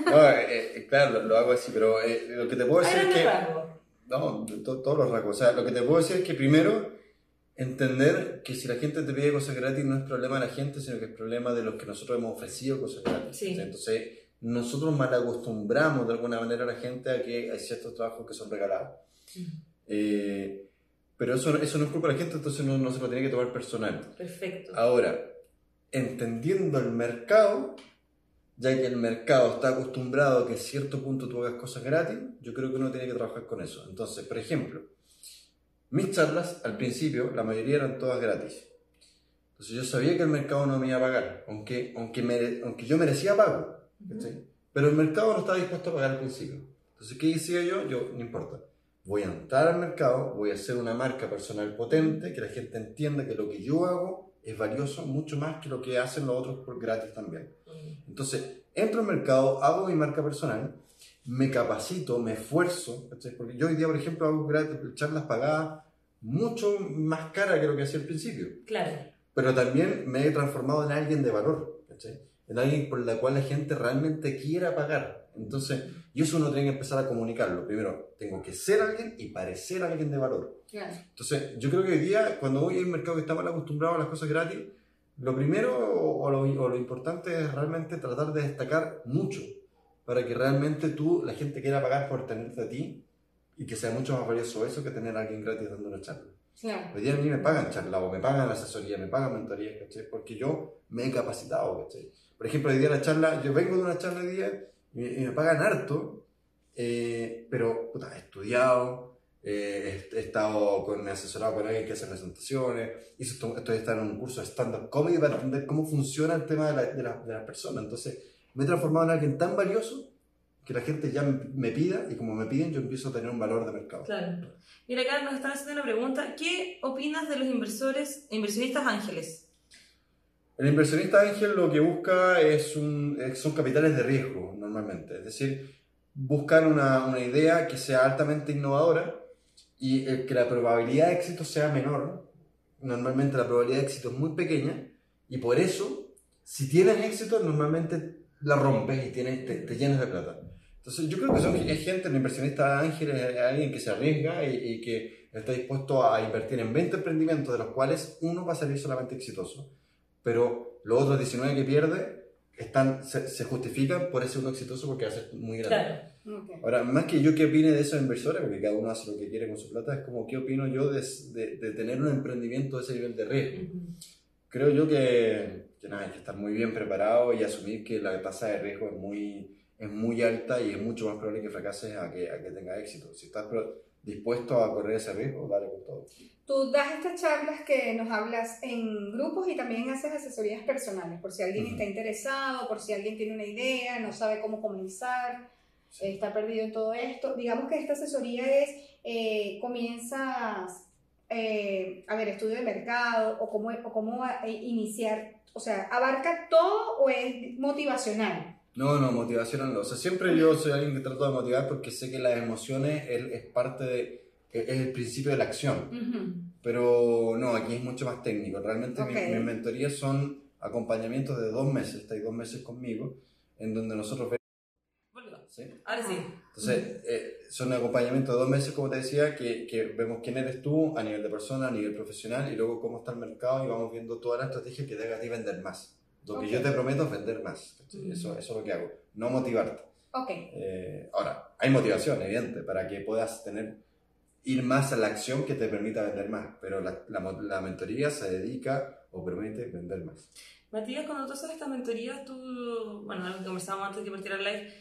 no, eh, eh, claro, lo, lo hago así, pero eh, lo que te puedo decir es que... No, to- todos los rasgos. O sea, lo que te puedo decir es que primero, entender que si la gente te pide cosas gratis no es problema de la gente, sino que es problema de los que nosotros hemos ofrecido cosas gratis. Sí. Entonces, nosotros mal acostumbramos de alguna manera a la gente a que hay ciertos trabajos que son regalados. Eh, pero eso, eso no es culpa de la gente, entonces no, no se lo tiene que tomar personal. Perfecto. Ahora, entendiendo el mercado, ya que el mercado está acostumbrado a que a cierto punto tú hagas cosas gratis, yo creo que uno tiene que trabajar con eso. Entonces, por ejemplo, mis charlas al principio, la mayoría eran todas gratis. Entonces yo sabía que el mercado no me iba a pagar, aunque, aunque, aunque yo merecía pago. Pero el mercado no estaba dispuesto a pagar al principio. Entonces, ¿qué decía yo? Yo, no importa. Voy a entrar al mercado, voy a hacer una marca personal potente, que la gente entienda que lo que yo hago es valioso mucho más que lo que hacen los otros por gratis también. Entonces, entro al mercado, hago mi marca personal, me capacito, me esfuerzo, ¿cachai? porque yo hoy día, por ejemplo, hago gratis, charlas pagadas mucho más caras que lo que hacía al principio. Claro. Pero también me he transformado en alguien de valor, ¿cachai? en alguien por la cual la gente realmente quiera pagar. Entonces, y eso uno tiene que empezar a comunicarlo. Primero, tengo que ser alguien y parecer alguien de valor. Claro. Entonces, yo creo que hoy día, cuando voy al mercado que está mal acostumbrado a las cosas gratis, lo primero o lo, o lo importante es realmente tratar de destacar mucho para que realmente tú, la gente quiera pagar por tenerte a ti y que sea mucho más valioso eso que tener a alguien gratis dando una charla. Claro. Hoy día a mí me pagan charla o me pagan asesoría, me pagan mentoría, ¿cachai? Porque yo me he capacitado, ¿cachai? Por ejemplo, hoy día la charla, yo vengo de una charla hoy día y, y me pagan harto, eh, pero puta, he estudiado, eh, he, he estado con, asesorado con alguien que hace presentaciones, esto- estoy en un curso de stand-up comedy para entender cómo funciona el tema de, la- de, la- de las personas. Entonces, me he transformado en alguien tan valioso que la gente ya me, pida y como me piden, yo empiezo a tener un valor de mercado. Claro. Mira, acá nos están haciendo una pregunta. ¿Qué opinas de los inversores, inversionistas ángeles? El inversionista ángel lo que busca es un, son capitales de riesgo normalmente, es decir, buscan una, una idea que sea altamente innovadora y eh, que la probabilidad de éxito sea menor. Normalmente la probabilidad de éxito es muy pequeña y por eso, si tienes éxito, normalmente la rompes y tienes, te, te llenas de plata. Entonces yo creo que son, es gente, el inversionista ángel es alguien que se arriesga y, y que está dispuesto a invertir en 20 emprendimientos de los cuales uno va a salir solamente exitoso pero los otros 19 que pierde están, se, se justifican por ese uno exitoso porque va a ser muy grande. Claro. Ok. Ahora, más que yo que opine de esos inversores, porque cada uno hace lo que quiere con su plata, es como qué opino yo de, de, de tener un emprendimiento de ese nivel de riesgo. Ujú. Creo yo que, que nada, hay que estar muy bien preparado y asumir que la tasa de riesgo es muy, es muy alta y es mucho más probable que fracases a que, a que tenga éxito. Si estás pro- dispuesto a correr ese riesgo, dale con todo. Tú das estas charlas que nos hablas en grupos y también haces asesorías personales, por si alguien Ujú. está interesado, por si alguien tiene una idea, no sabe cómo comenzar, Sí. está perdido en todo esto. Digamos que esta asesoría es, eh, comienzas, eh, a ver, estudio de mercado o cómo, o cómo eh, iniciar, o sea, ¿abarca todo o es motivacional? No, no, motivación no. O sea, siempre yo soy alguien que trato de motivar porque sé que las emociones es, es parte de, es el principio de la acción. Pero no, aquí es mucho más técnico. Realmente mi- Ok. mis mentorías son acompañamientos de dos meses. Estáis dos meses conmigo, en donde nosotros vemos. ¿sí? Ahora sí. Entonces, eh, son acompañamientos de dos meses, como te decía, que, que vemos quién eres tú a nivel de persona, a nivel profesional, y luego cómo está el mercado y vamos viendo toda la estrategia que te haga a ti vender más. Lo que Ok. yo te prometo vender más. Eso, eso es lo que hago, no motivarte. Ok, Eh, ahora, hay motivación, evidente, para que puedas tener, ir más a la acción que te permita vender más, pero la, la, la mentoría se dedica o permite vender más. Matías, cuando tú haces estas mentorías, tú, bueno, algo que conversábamos antes de que partiera el live,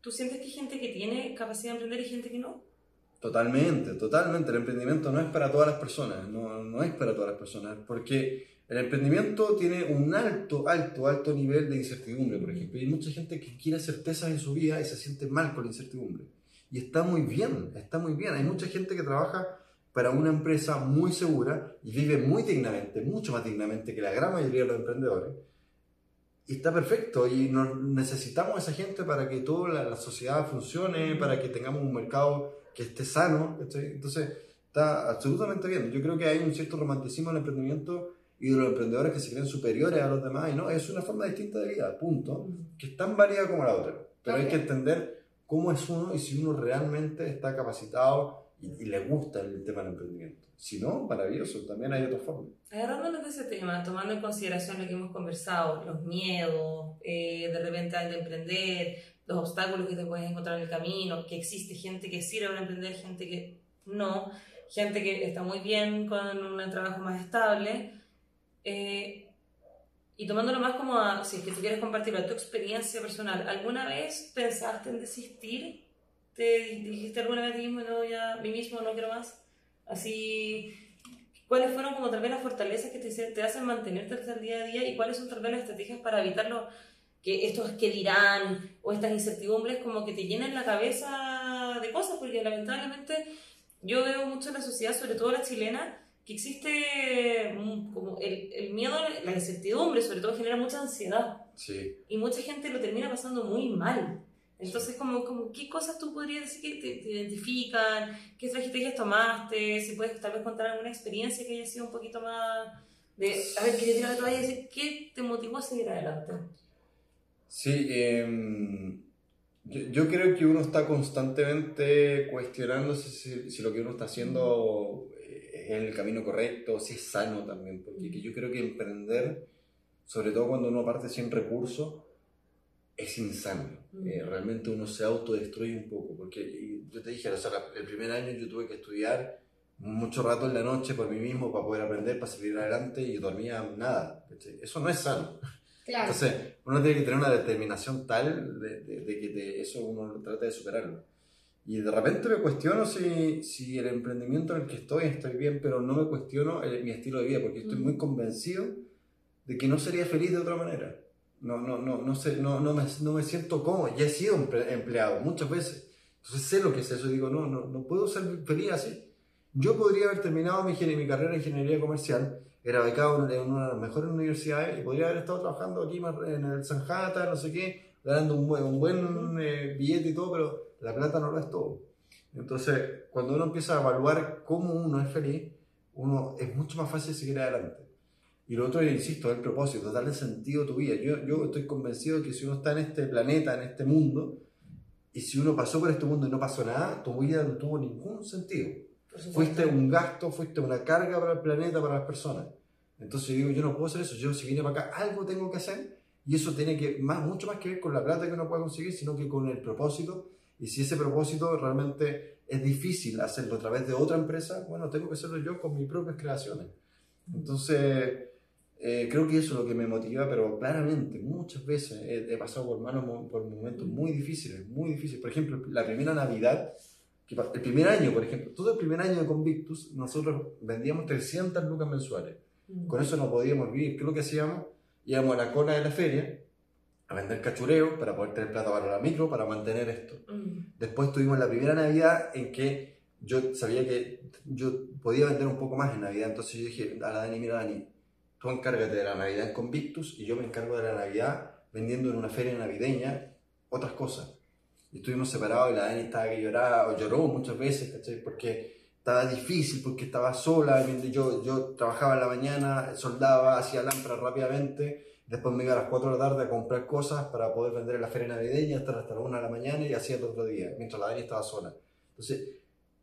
¿tú sientes que hay gente que tiene capacidad de emprender y gente que no? Totalmente, totalmente. El emprendimiento no es para todas las personas, no, no es para todas las personas, porque el emprendimiento tiene un alto, alto, alto nivel de incertidumbre, por ejemplo. Hay mucha gente que quiere certezas en su vida y se siente mal con la incertidumbre. Y está muy bien, está muy bien. Hay mucha gente que trabaja para una empresa muy segura y vive muy dignamente, mucho más dignamente que la gran mayoría de los emprendedores. Y está perfecto y necesitamos a esa gente para que toda la, sociedad funcione, para que tengamos un mercado que esté sano. Entonces, está absolutamente bien. Yo creo que hay un cierto romanticismo en el emprendimiento y de los emprendedores que se creen superiores a los demás. Y no, es una forma distinta de vida, punto. Que es tan válida como la otra. Pero hay Ok. que entender cómo es uno y si uno realmente está capacitado y, y le gusta el tema del emprendimiento. Si no, maravilloso, también hay otras formas. Agarrándonos de ese tema, tomando en consideración lo que hemos conversado, los miedos, eh, de repente al de emprender, los obstáculos que te puedes encontrar en el camino, que existe gente que sirve para emprender, gente que no, gente que está muy bien con un trabajo más estable. Eh, y tomándolo más como a, si es que tú quieres compartirlo, a tu experiencia personal, ¿alguna vez pensaste en desistir? ¿Te dijiste alguna vez a ti mismo, no, ya, mí mismo no quiero más? Así, ¿cuáles fueron como tal vez las fortalezas que te, te hacen mantenerte hasta el día a día y cuáles son tal vez las estrategias para evitarlo? Que estos que dirán o estas incertidumbres como que te llenan la cabeza de cosas, porque lamentablemente yo veo mucho en la sociedad, sobre todo la chilena, que existe como el, el, miedo, la incertidumbre, sobre todo genera mucha ansiedad. Sí. Y mucha gente lo termina pasando muy mal. Entonces, como, como, ¿qué cosas tú podrías decir que te, te, identifican? ¿Qué estrategias tomaste? Si puedes tal vez contar alguna experiencia que haya sido un poquito más de, a ver, quería tirar la toalla y decir, ¿qué te motivó a seguir adelante? Sí, eh, yo, yo, creo que uno está constantemente cuestionándose si, si, lo que uno está haciendo es el camino correcto, si es sano también, porque yo creo que emprender, sobre todo cuando uno parte sin recursos, es insano. Eh, realmente uno se autodestruye un poco, porque yo te dije, o sea, el primer año yo tuve que estudiar mucho rato en la noche por mí mismo para poder aprender, para seguir adelante y dormía nada. Eso no es sano. Claro. Entonces, uno tiene que tener una determinación tal de, de, de que te, eso uno trate de superarlo. Y de repente me cuestiono si, si, el emprendimiento en el que estoy estoy bien, pero no me cuestiono el, mi estilo de vida, porque estoy muy convencido de que no sería feliz de otra manera. No, no, no, no, sé, no, no, me, no me siento cómodo. Ya he sido empleado muchas veces. Entonces sé lo que es eso. Digo, no, no, no puedo ser feliz así. Yo podría haber terminado mi, mi carrera en ingeniería comercial, era becado en una de las mejores universidades y podría haber estado trabajando aquí en el Sanjata, no sé qué, ganando un buen, un buen eh, billete y todo, pero la plata no lo es todo. Entonces, cuando uno empieza a evaluar cómo uno es feliz, uno es mucho más fácil seguir adelante. Y lo otro, insisto, es el propósito, darle sentido a tu vida. Yo, yo estoy convencido que si uno está en este planeta, en este mundo, y si uno pasó por este mundo y no pasó nada, tu vida no tuvo ningún sentido. Fuiste un gasto, fuiste una carga para el planeta, para las personas. Entonces yo digo, yo no puedo hacer eso. Yo si vine para acá, algo tengo que hacer. Y eso tiene que, más, mucho más que ver con la plata que uno puede conseguir, sino que con el propósito. Y si ese propósito realmente es difícil hacerlo a través de otra empresa, bueno, tengo que hacerlo yo con mis propias creaciones. Entonces, eh, creo que eso es lo que me motiva, pero claramente, muchas veces he, he pasado por manos por momentos muy difíciles, muy difíciles. Por ejemplo, la primera Navidad, que, el primer año, por ejemplo, todo el primer año de Convictus, nosotros vendíamos 300 lucas mensuales. Mm. Con eso no podíamos vivir. ¿Qué es lo que hacíamos? Íbamos a la cola de la feria a vender cachureo para poder tener plata para la micro, para mantener esto. Mm. Después tuvimos la primera Navidad en que yo sabía que yo podía vender un poco más en Navidad, entonces yo dije a la Dani, mira Dani, tú encárgate de la Navidad en Convictus y yo me encargo de la Navidad vendiendo en una feria navideña otras cosas. Y estuvimos separados y la Dani estaba que lloraba, o lloró muchas veces, ¿cachai? Porque estaba difícil, porque estaba sola, yo, yo trabajaba en la mañana, soldaba, hacía lámparas rápidamente, después me iba a las 4 de la tarde a comprar cosas para poder vender en la feria navideña, estar hasta las 1 de la mañana y hacía todo otro día, mientras la Dani estaba sola. Entonces,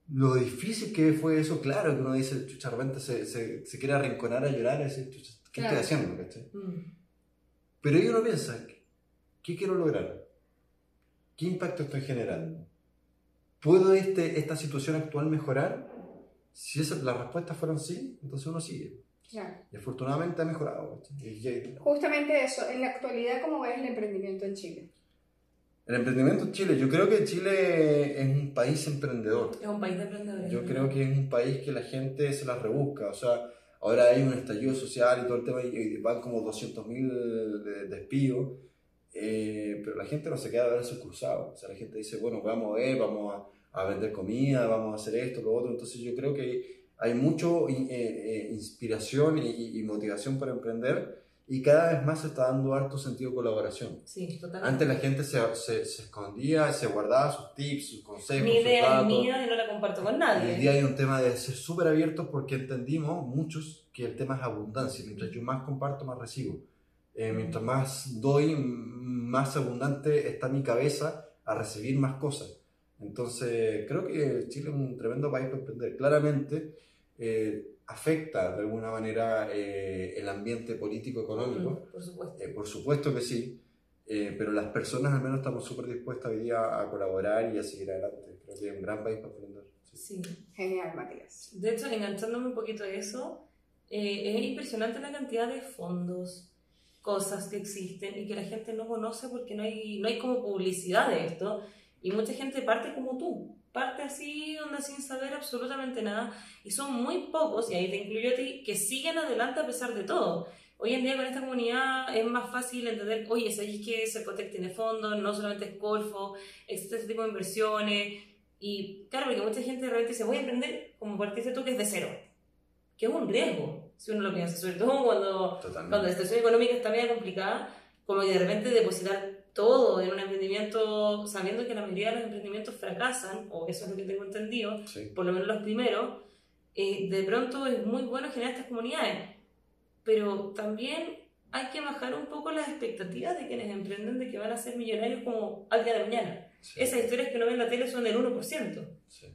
lo difícil que fue eso, claro que uno dice, chucha, de repente se, se, se quiere arrinconar a llorar y decir, chucha, ¿qué Claro. estoy haciendo? ¿cachai? Mm. Pero ahí uno piensa, ¿qué quiero lograr? ¿Qué impacto estoy generando? ¿Puedo este, esta situación actual mejorar? Si esa, las respuestas fueron sí, entonces uno sigue. Claro. Y afortunadamente ha mejorado. Y- y- Justamente eso, en la actualidad, ¿cómo ves el emprendimiento en Chile? El emprendimiento en Chile, yo creo que Chile es un país emprendedor. Es un país de emprendedores. Yo creo que es un país que la gente se las rebusca. O sea, ahora hay un estallido social y todo el tema, y y van como 200.000 de- despidos, eh, pero la gente no se queda de brazos cruzados. O sea, la gente dice, bueno, vamos a ver, vamos a, a vender comida, vamos a hacer esto, lo otro. Entonces yo creo que hay mucho eh, eh, inspiración y, y- y motivación para emprender y cada vez más se está dando harto sentido de colaboración. Sí, totalmente. Antes la gente se, se, se escondía, se guardaba sus tips, sus consejos, Mi idea es mía y no la comparto con Hoy nadie. en día hay un tema de ser súper abiertos porque entendimos muchos que el tema es abundancia. Mientras yo más comparto, más recibo. Eh, mientras más doy, más abundante está mi cabeza a recibir más cosas. Entonces, creo que Chile es un tremendo país para emprender. Claramente, eh, afecta de alguna manera eh, el ambiente político-económico. Mm, por supuesto. Eh, por supuesto que sí, eh, pero las personas al menos estamos súper dispuestas hoy día a colaborar y a seguir adelante. Creo que es un gran país para emprender. Sí. Sí. Genial, Matías. De hecho, enganchándome un poquito a eso, eh, es impresionante la cantidad de fondos, cosas que existen y que la gente no conoce porque no hay, no hay como publicidad de esto. Y mucha gente parte como tú, parte así, onda sin saber absolutamente nada. Y son muy pocos, y ahí te incluyo a ti, que siguen adelante a pesar de todo. Hoy en día con esta comunidad es más fácil entender, oye, ¿sabéis que Cercotec tiene fondos? No solamente es Corfo, existe este tipo de inversiones. Y claro, porque mucha gente de repente dice, voy a emprender, como partiste tú, que es de cero. Que es un riesgo, si uno lo piensa, sobre todo cuando, Totalmente. cuando la situación económica está media complicada, como que de repente depositar todo en un emprendimiento, sabiendo que la mayoría de los emprendimientos fracasan, o eso es lo que tengo entendido, Sí. por lo menos los primeros, eh, de pronto es muy bueno generar estas comunidades. Pero también hay que bajar un poco las expectativas de quienes emprenden de que van a ser millonarios como al día de mañana. Sí. Esas historias que uno ve en la tele son del 1%. Sí.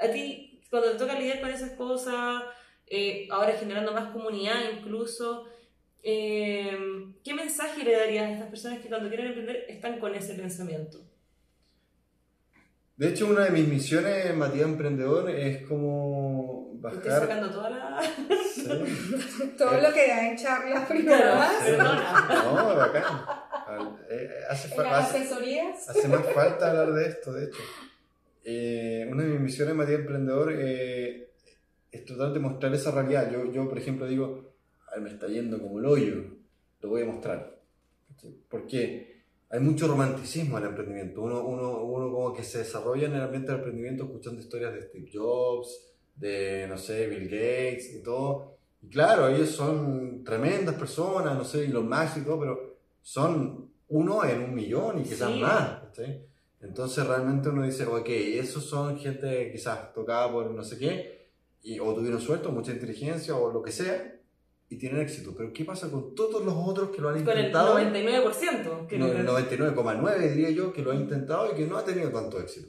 A ti, cuando te toca lidiar con esas cosas, eh, ahora generando más comunidad incluso, eh, ¿qué mensaje le darías a estas personas que cuando quieren emprender están con ese pensamiento? De hecho, una de mis misiones, Matías Emprendedor, es como Estoy bajar... sacando toda la... Sí. Todo lo que da en charlas privadas, Sí. No, bacán. Eh, hace, en fa- las hace- asesorías. hace más falta hablar de esto, de hecho. Eh, una de mis misiones, Matías Emprendedor, eh, es tratar de mostrar esa realidad. Yo, yo, por ejemplo, digo, "Ay, me está yendo como el hoyo, lo voy a mostrar. Porque hay mucho romanticismo en el emprendimiento. Uno, uno, uno como que se desarrolla en el ambiente del emprendimiento escuchando historias de Steve Jobs, de, no sé, Bill Gates y todo. Y claro, ellos son tremendas personas, no sé, y los todo, pero son uno en un millón y quizás Sí. más. ¿cachai? Entonces realmente uno dice, ok, esos son gente quizás tocada por no sé qué, y, o tuvieron suerte, o mucha inteligencia, o lo que sea, y tienen éxito. Pero ¿qué pasa con todos los otros que lo han Con el intentado? 99%. Que No, el 99,9 diría yo que lo ha intentado y que no ha tenido tanto éxito.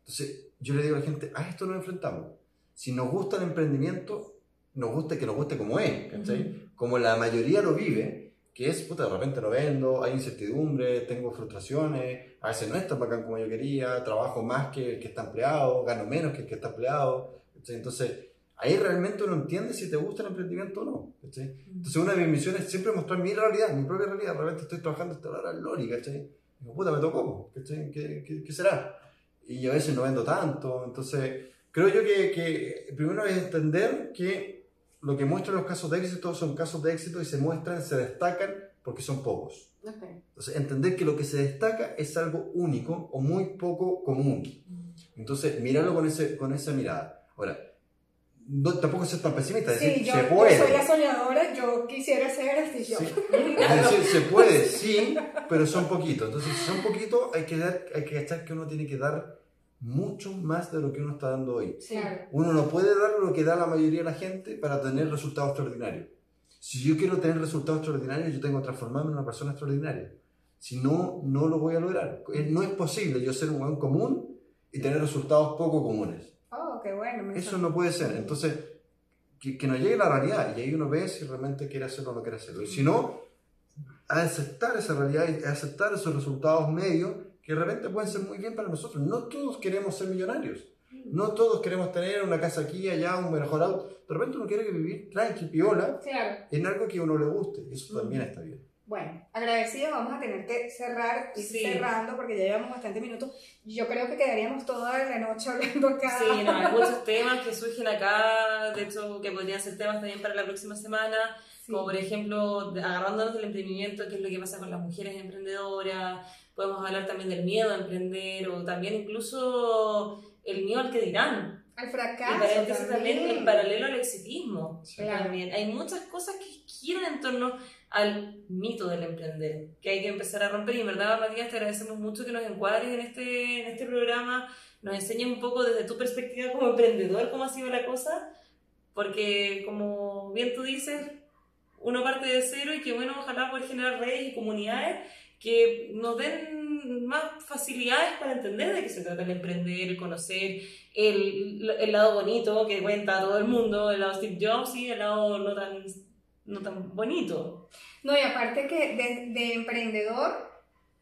Entonces, yo le digo a la gente, a esto nos enfrentamos. Si nos gusta el emprendimiento, nos gusta que nos guste como es, ¿cachai? Ujú. Como la mayoría lo vive, que es, puta, de repente no vendo, hay incertidumbre, tengo frustraciones, a veces no es tan bacán como yo quería, trabajo más que el que está empleado, gano menos que el que está empleado, ¿cachai? Entonces, ahí realmente uno entiende si te gusta el emprendimiento o no, ¿cachai? Entonces una de mis misiones es siempre mostrar mi realidad, mi propia realidad. De repente estoy trabajando esta hora al Loli, ¿cachai? Y digo, puta, me tocó, ¿cachai? ¿Qué, qué, qué será? Y a veces no vendo tanto. Entonces, creo yo que, que primero es entender que lo que muestran los casos de éxito son casos de éxito y se muestran, se destacan porque son pocos. Ok. Entonces, entender que lo que se destaca es algo único o muy poco común. Entonces, mirarlo con, ese, con esa mirada. Ahora, no, tampoco ser tan pesimista, es Sí, decir, yo, se yo puede. soy la soñadora, yo quisiera ser Steve Sí. Jobs. Es decir, se puede, sí, pero son poquitos. Entonces, si son poquitos, hay que, dar, hay que cachar que uno tiene que dar mucho más de lo que uno está dando hoy. Claro. Uno no puede dar lo que da la mayoría de la gente para tener resultados extraordinarios. Si yo quiero tener resultados extraordinarios, yo tengo que transformarme en una persona extraordinaria. Si no, no lo voy a lograr. Eh, No es posible yo ser un buen común y tener resultados poco comunes. Oh, qué bueno. me Eso no puede ser. Entonces, que, que nos llegue la realidad y ahí uno ve si realmente quiere hacerlo o no quiere hacerlo. Y si no, a aceptar esa realidad y a aceptar esos resultados medios que de repente pueden ser muy bien para nosotros. No todos queremos ser millonarios. No todos queremos tener una casa aquí, allá, un mejor auto. De repente uno quiere vivir tranqui, piola, Claro. en algo que a uno le guste. Eso también está bien. Bueno, agradecido, vamos a tener que cerrar y Sí. cerrando porque ya llevamos bastantes minutos. Yo creo que quedaríamos toda la noche hablando acá. Sí, no, hay muchos temas que surgen acá, de hecho, que podrían ser temas también para la próxima semana, Sí. como por ejemplo, agarrándonos del emprendimiento, qué es lo que pasa con las mujeres emprendedoras, podemos hablar también del miedo a emprender, o también incluso el miedo al que dirán, Al y fracaso. paréntesis también también. en paralelo al exitismo. Sí. También. Hay muchas cosas que giran en torno al mito del emprender, que hay que empezar a romper. Y en verdad, Matías, te agradecemos mucho que nos encuadres en este, en este programa, nos enseñes un poco desde tu perspectiva como emprendedor cómo ha sido la cosa, porque como bien tú dices, uno parte de cero y que bueno, ojalá poder generar redes y comunidades que nos den más facilidades para entender de qué se trata el emprender, el conocer, el, el lado bonito que cuenta todo el mundo, el lado Steve Jobs y el lado no tan, no tan bonito. No, y aparte que de, de emprendedor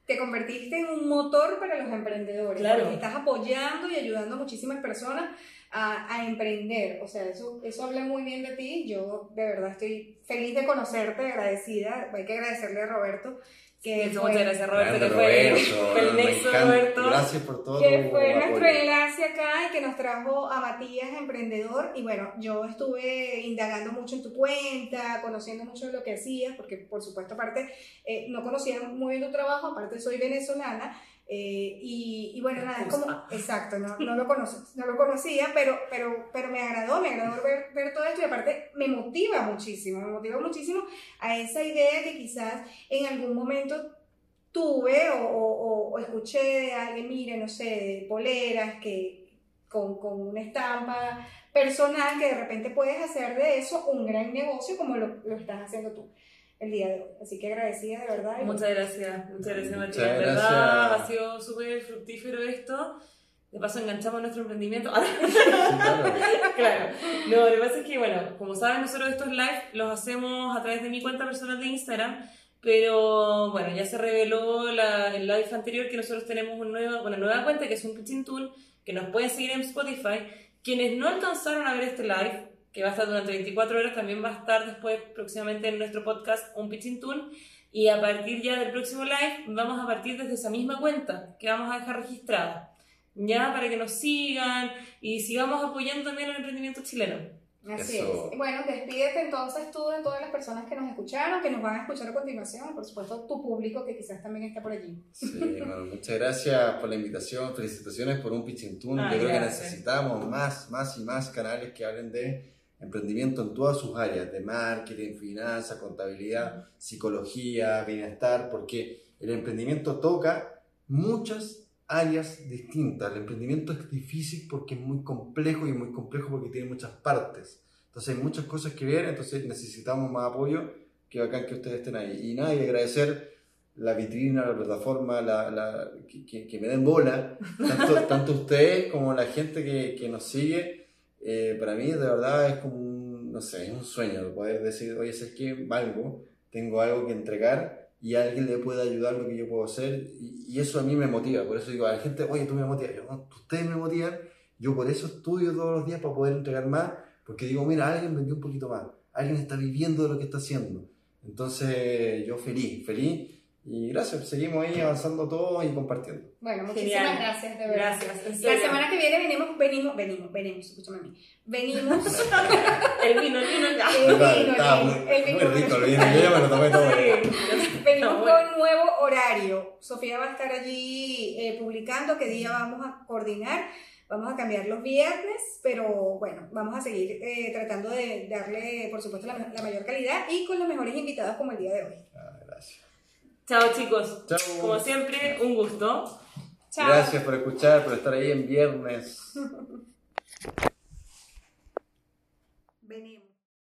te convertiste en un motor para los emprendedores. Claro. Porque estás apoyando y ayudando a muchísimas personas a, a, emprender. O sea, eso, eso habla muy bien de ti. Yo de verdad estoy feliz de conocerte, agradecida. Hay que agradecerle a Roberto que Eso, fue, muchas gracias Roberto, que fue el nexo. Roberto. Gracias por todo. que fue nuestro enlace acá y que nos trajo a Matías Emprendedor. Y bueno, yo estuve indagando mucho en tu cuenta, conociendo mucho de lo que hacías, porque por supuesto, aparte, eh, no conocía muy bien tu trabajo, aparte soy venezolana. Eh, y, y bueno, nada, es como, exacto, no, no, lo conocí, no lo conocía, pero, pero, pero me agradó, me agradó ver, ver todo esto y aparte me motiva muchísimo, me motiva muchísimo a esa idea que quizás en algún momento tuve o, o- o escuché de alguien, mire, no sé, de poleras que con, con una estampa personal que de repente puedes hacer de eso un gran negocio como lo, lo estás haciendo tú el día de hoy. Así que agradecida de verdad. Muchas gracias, muchas gracias. En gracias. verdad ha sido súper fructífero esto. De paso enganchamos nuestro emprendimiento. Claro. No, lo que pasa es que, bueno, como saben, nosotros estos live los hacemos a través de mi cuenta personal de Instagram, pero bueno, ya se reveló la, el live anterior que nosotros tenemos una nueva, una nueva cuenta que es un Pitching Tool, que nos pueden seguir en Spotify. Quienes no alcanzaron a ver este live, que va a estar durante 24 horas, también va a estar después próximamente en nuestro podcast un Pitching Tool. Y a partir ya del próximo live, vamos a partir desde esa misma cuenta que vamos a dejar registrada. Ya, para que nos sigan y sigamos apoyando también el emprendimiento chileno. Así Eso. es. Bueno, despídete entonces tú de todas las personas que nos escucharon, que nos van a escuchar a continuación, y por supuesto tu público que quizás también está por allí. Sí, bueno, muchas gracias por la invitación, felicitaciones por un pitching tool. Ah, Yo creo que necesitamos más, más y más canales que hablen de emprendimiento en todas sus áreas, de marketing, finanzas, contabilidad, psicología, bienestar, porque el emprendimiento toca muchas áreas distintas. El emprendimiento es difícil porque es muy complejo y muy complejo porque tiene muchas partes. Entonces hay muchas cosas que ver, entonces necesitamos más apoyo. Que bacán que ustedes estén ahí. Y nada, y agradecer la vitrina, la plataforma, la, la- que, que- me den bola, tanto, tanto ustedes como la gente que, que nos sigue. Eh, para mí, de verdad, es como un, no sé, es un sueño poder decir, oye, es que valgo, tengo algo que entregar y alguien le puede ayudar lo que yo puedo hacer. Y, y eso a mí me motiva. Por eso digo a la gente, oye, tú me motivas. Yo, no, ustedes me motivan. Yo por eso estudio todos los días para poder entregar más, porque digo, mira, alguien vendió un poquito más, alguien está viviendo de lo que está haciendo. Entonces, yo feliz, feliz. Y gracias, seguimos ahí avanzando todos y compartiendo. Bueno, muchísimas Genial. gracias, de verdad. Gracias. La semana que viene venimos, venimos, venimos, venimos, escúchame a mí. Venimos. El vino, el vino. El vino, el vino, muy, el vino. muy rico el vino, yo ya me lo tomé todo. Sí. Venimos No, bueno. con nuevo horario. Sofía va a estar allí eh, publicando qué día vamos a coordinar. Vamos a cambiar los viernes, pero bueno, vamos a seguir eh, tratando de darle, por supuesto, la, la mayor calidad y con los mejores invitados como el día de hoy. Ah, gracias. Chao chicos. Chao. Como siempre, un gusto. Chao. Gracias por escuchar, por estar ahí en viernes. Venimos.